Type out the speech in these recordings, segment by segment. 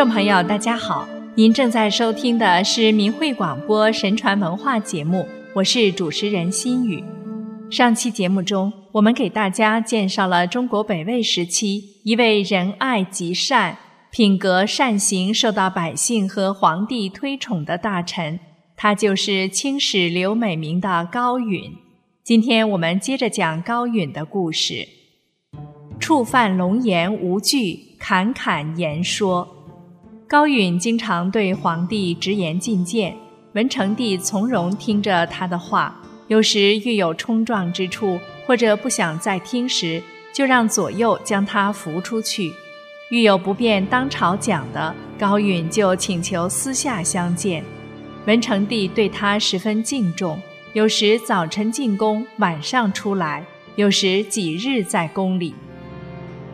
众朋友，大家好，您正在收听的是明慧广播神传文化节目，我是主持人心雨。上期节目中，我们给大家介绍了中国北魏时期一位仁爱极善、品格善行、受到百姓和皇帝推崇的大臣，他就是清史刘美名的高允。今天我们接着讲高允的故事。触犯龙颜无惧，侃侃言说。高允经常对皇帝直言进谏，文成帝从容听着他的话。有时遇有冲撞之处，或者不想再听时，就让左右将他扶出去。遇有不便当朝讲的，高允就请求私下相见。文成帝对他十分敬重，有时早晨进宫，晚上出来，有时几日在宫里。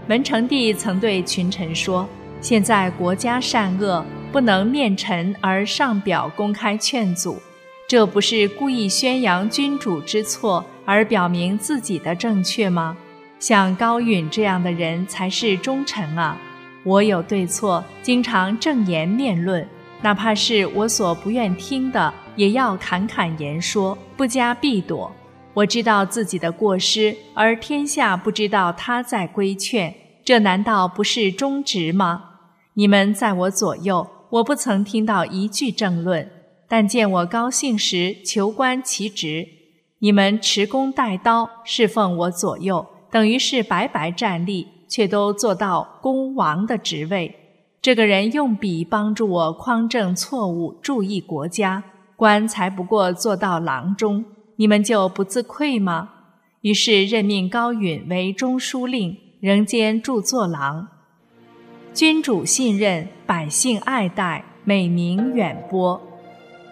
文成帝曾对群臣说。现在国家善恶不能面陈而上表公开劝阻，这不是故意宣扬君主之错而表明自己的正确吗？像高允这样的人才是忠臣啊！我有对错，经常正言面论，哪怕是我所不愿听的，也要侃侃言说，不加避躲。我知道自己的过失，而天下不知道他在规劝。这难道不是忠直吗？你们在我左右，我不曾听到一句争论，但见我高兴时，求官其职。你们持弓带刀侍奉我左右，等于是白白站立，却都做到公王的职位。这个人用笔帮助我匡正错误，注意国家，官才不过做到郎中，你们就不自愧吗？于是任命高允为中书令。仍兼著作郎，君主信任，百姓爱戴，美名远播。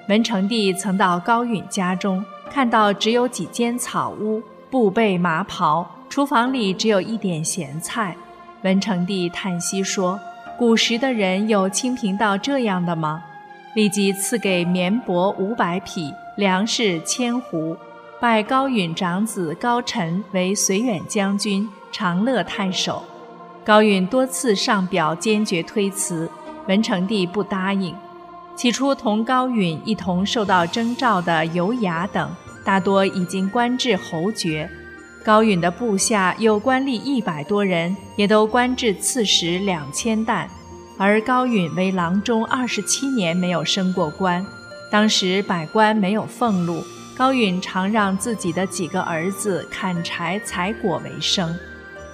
文成帝曾到高允家中，看到只有几间草屋，布被麻袍，厨房里只有一点咸菜。文成帝叹息说：“古时的人有清贫到这样的吗？”立即赐给绵帛五百匹，粮食千斛，拜高允长子高澄为绥远将军。长乐太守高允多次上表坚决推辞，文成帝不答应。起初同高允一同受到征召的尤雅等，大多已经官至侯爵。高允的部下有官吏一百多人，也都官至刺史两千担。而高允为郎中二十七年，没有升过官。当时百官没有俸禄，高允常让自己的几个儿子砍柴采果为生。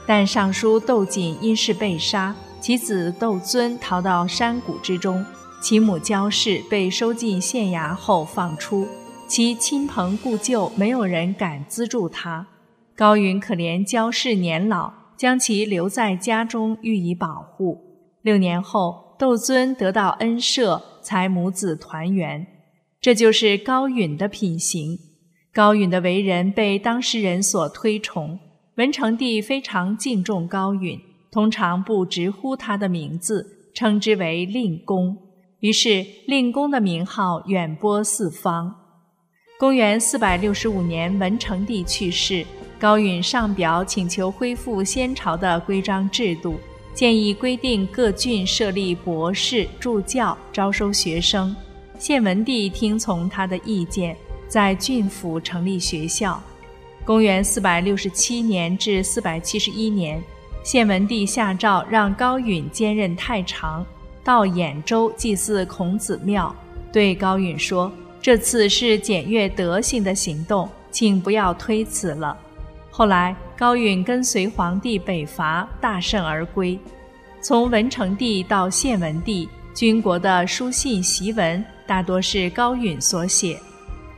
但尚书窦瑾因事被杀，其子窦遵逃到山谷之中，其母焦氏被收进县衙后放出，其亲朋故旧没有人敢资助他。高允可怜焦氏年老，将其留在家中予以保护。六年后，窦遵得到恩赦，才母子团圆。这就是高允的品行。高允的为人被当事人所推崇。文成帝非常敬重高允，通常不直呼他的名字，称之为令公。于是令公的名号远播四方。公元四百六十五年，文成帝去世，高允上表请求恢复先朝的规章制度，建议规定各郡设立博士助教，招收学生。献文帝听从他的意见，在郡府成立学校。公元四百六十七年至四百七十一年，献文帝下诏让高允兼任太常，到兖州祭祀孔子庙。对高允说：“这次是检阅德行的行动，请不要推辞了。”后来，高允跟随皇帝北伐，大胜而归。从文成帝到献文帝，军国的书信檄文大多是高允所写。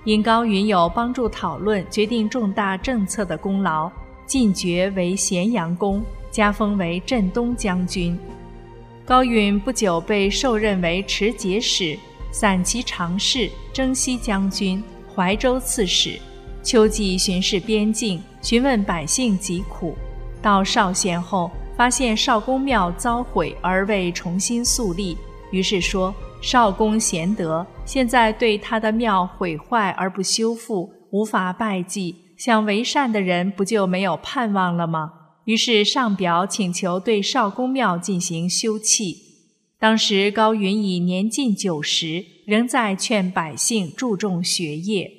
因高允有帮助讨论、决定重大政策的功劳，进爵为咸阳公，加封为镇东将军。高允不久被授任为持节使、散骑常侍、征西将军、怀州刺史。秋季巡视边境，询问百姓疾苦。到绍县后，发现少公庙遭毁而未重新肃立，于是说。少公贤德，现在对他的庙毁坏而不修复，无法拜祭，想为善的人不就没有盼望了吗？于是上表请求对少公庙进行修葺。当时高允已年近九十，仍在劝百姓注重学业。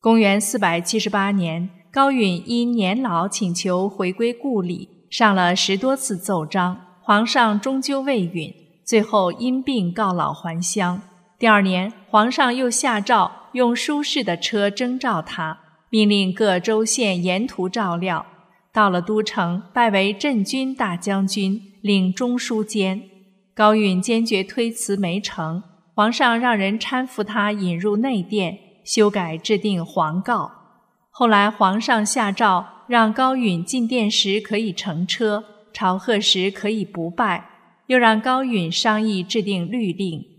公元四百七十八年，高允因年老请求回归故里，上了十多次奏章，皇上终究未允，最后因病告老还乡。第二年，皇上又下诏用舒适的车征召他，命令各州县沿途照料。到了都城，拜为镇军大将军，领中书监。高允坚决推辞没成，皇上让人搀扶他引入内殿，修改制定皇告。后来皇上下诏让高允进殿时可以乘车，朝贺时可以不拜，又让高允商议制定律令。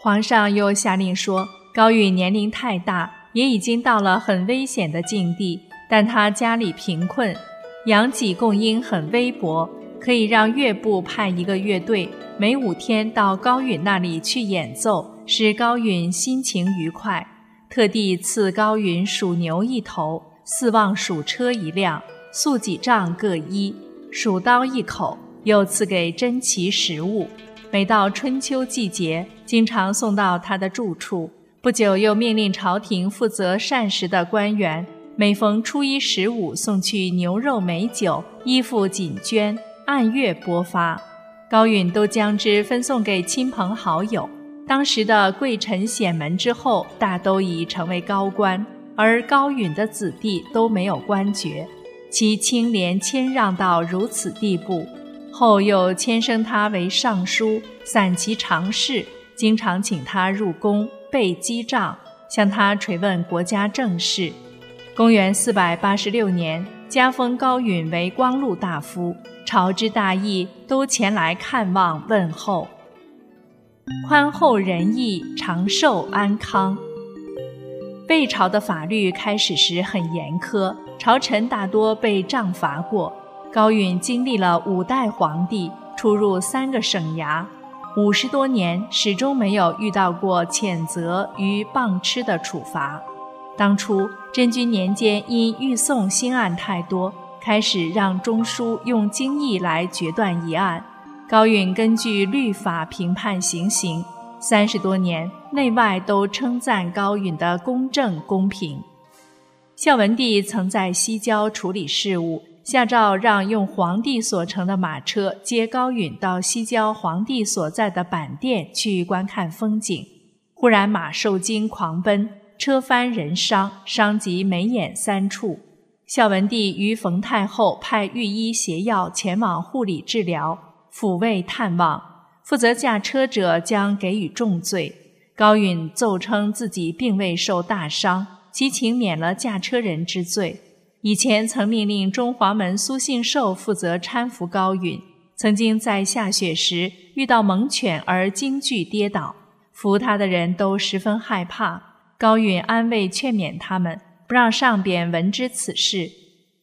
皇上又下令说，高允年龄太大，也已经到了很危险的境地，但他家里贫困，养己供应很微薄。可以让乐部派一个乐队，每五天到高允那里去演奏，使高允心情愉快。特地赐高允属牛一头，四望属车一辆，素几杖各一，蜀刀一口，又赐给珍奇食物。每到春秋季节，经常送到他的住处。不久，又命令朝廷负责膳食的官员，每逢初一十五送去牛肉、美酒、衣服、锦绢。按月拨发，高允都将之分送给亲朋好友。当时的贵臣显门之后，大都已成为高官，而高允的子弟都没有官爵，其清廉谦让到如此地步。后又迁升他为尚书，散其常事，经常请他入宫备机帐，向他垂问国家政事。公元四百八十六年，加封高允为光禄大夫。朝之大义都前来看望问候，宽厚仁义，长寿安康。魏朝的法律开始时很严苛，朝臣大多被杖罚过。高允经历了五代皇帝，出入三个省衙，五十多年始终没有遇到过谴责与棒笞的处罚。当初真君年间，因御送新案太多。开始让中书用经义来决断一案，高允根据律法评判行刑。三十多年，内外都称赞高允的公正公平。孝文帝曾在西郊处理事务，下诏让用皇帝所乘的马车接高允到西郊皇帝所在的板店去观看风景。忽然马受惊狂奔，车翻人伤，伤及眉眼三处。孝文帝于冯太后派御医携药前往护理治疗，抚慰探望。负责驾车者将给予重罪。高允奏称自己并未受大伤，其请免了驾车人之罪。以前曾命令中华门苏信寿负责搀扶高允，曾经在下雪时遇到猛犬而惊惧跌倒，扶他的人都十分害怕。高允安慰劝勉他们。不让上边闻知此事。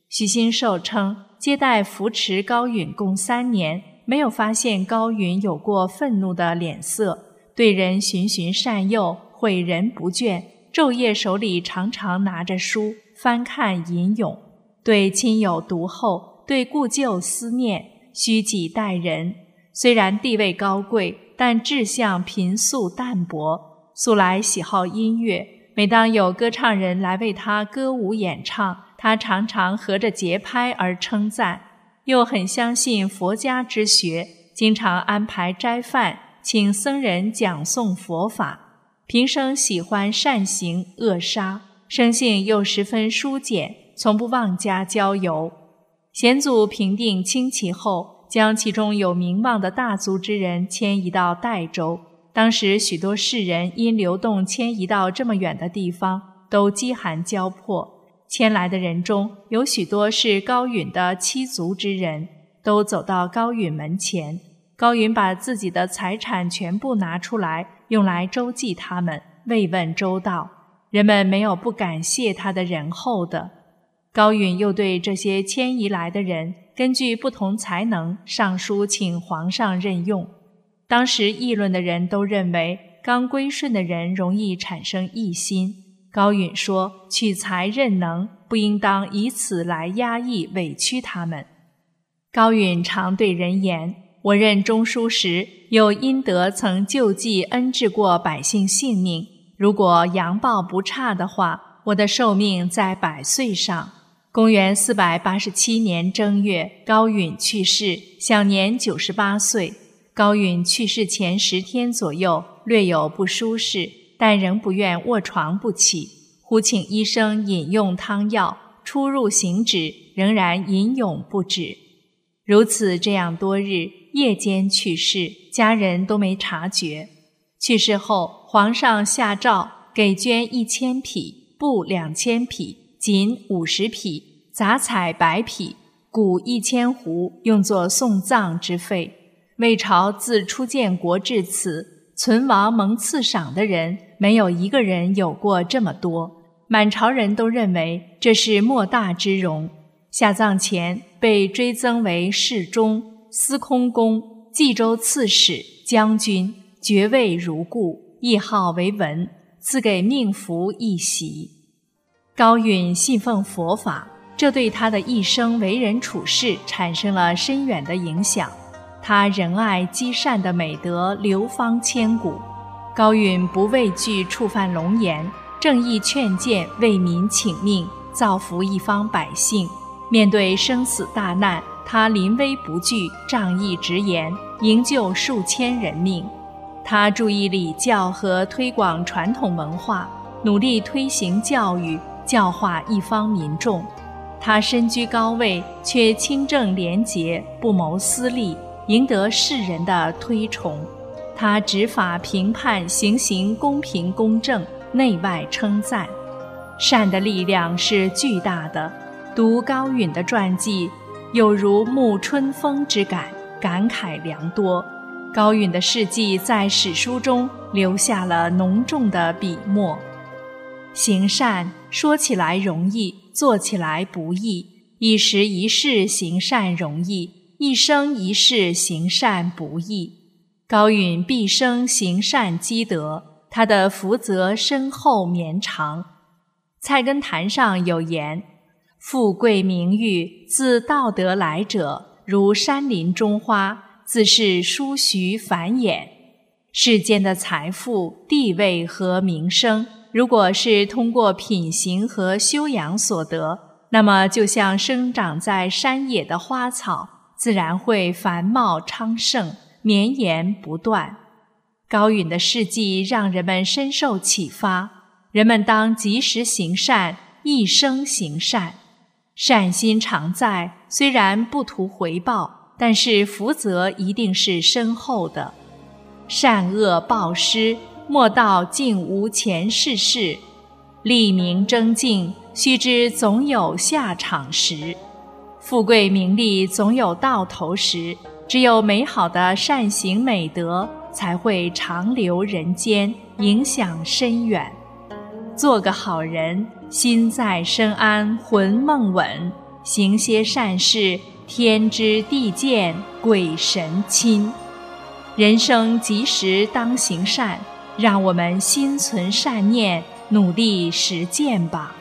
许新寿称，接待扶持高允共三年，没有发现高允有过愤怒的脸色，对人循循善诱，诲人不倦，昼夜手里常常拿着书翻看吟咏，对亲友读后，对故旧思念，虚己待人。虽然地位高贵，但志向贫素淡薄，素来喜好音乐。每当有歌唱人来为他歌舞演唱，他常常合着节拍而称赞。又很相信佛家之学，经常安排斋饭，请僧人讲诵佛法。平生喜欢善行恶杀，生性又十分疏简，从不妄加交游。贤祖平定清齐后，将其中有名望的大族之人迁移到代州。当时许多士人因流动迁移到这么远的地方，都饥寒交迫。迁来的人中有许多是高允的七族之人，都走到高允门前。高允把自己的财产全部拿出来，用来周济他们，慰问周到。人们没有不感谢他的仁厚的。高允又对这些迁移来的人，根据不同才能上书请皇上任用。当时议论的人都认为，刚归顺的人容易产生异心。高允说：“取才任能，不应当以此来压抑委屈他们。”高允常对人言：“我任中书时，有阴德曾救济恩治过百姓性命。如果阳报不差的话，我的寿命在百岁上。公元四百八十七年正月，高允去世，享年九十八岁。高允去世前十天左右，略有不舒适，但仍不愿卧床不起，呼请医生饮用汤药。出入行止，仍然吟咏不止。如此这样多日，夜间去世，家人都没察觉。去世后，皇上下诏给捐一千匹布，两千匹。仅五十匹杂彩百匹，谷一千斛，用作送葬之费。魏朝自初建国至此，存亡蒙赐赏的人，没有一个人有过这么多。满朝人都认为这是莫大之荣。下葬前被追赠为侍中、司空公、冀州刺史、将军，爵位如故，谥号为文，赐给命符一袭。高允信奉佛法，这对他的一生为人处事产生了深远的影响。他仁爱积善的美德流芳千古。高允不畏惧触犯龙颜，正义劝谏，为民请命，造福一方百姓。面对生死大难，他临危不惧，仗义直言，营救数千人命。他注意礼教和推广传统文化，努力推行教育。教化一方民众，他身居高位，却清正廉洁，不谋私利，赢得世人的推崇。他执法评判，行刑公平公正，内外称赞。善的力量是巨大的。读高允的传记，有如沐春风之感，感慨良多。高允的事迹在史书中留下了浓重的笔墨。行善说起来容易，做起来不易。一时一世行善容易，一生一世行善不易。高允毕生行善积德，他的福泽深厚绵长。菜根谭上有言：“富贵名誉自道德来者，如山林中花，自是殊徐繁衍。”世间的财富、地位和名声。如果是通过品行和修养所得，那么就像生长在山野的花草，自然会繁茂昌盛、绵延不断。高允的事迹让人们深受启发，人们当及时行善，一生行善，善心常在。虽然不图回报，但是福泽一定是深厚的。善恶报失。莫道竟无前世事，立名争竞，须知总有下场时。富贵名利总有到头时，只有美好的善行美德才会长留人间，影响深远。做个好人，心在身安，魂梦稳；行些善事，天知地见，鬼神亲。人生及时当行善。让我们心存善念，努力实践吧。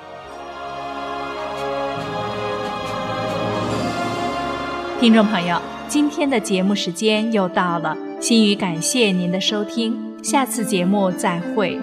听众朋友，今天的节目时间又到了，心语感谢您的收听，下次节目再会。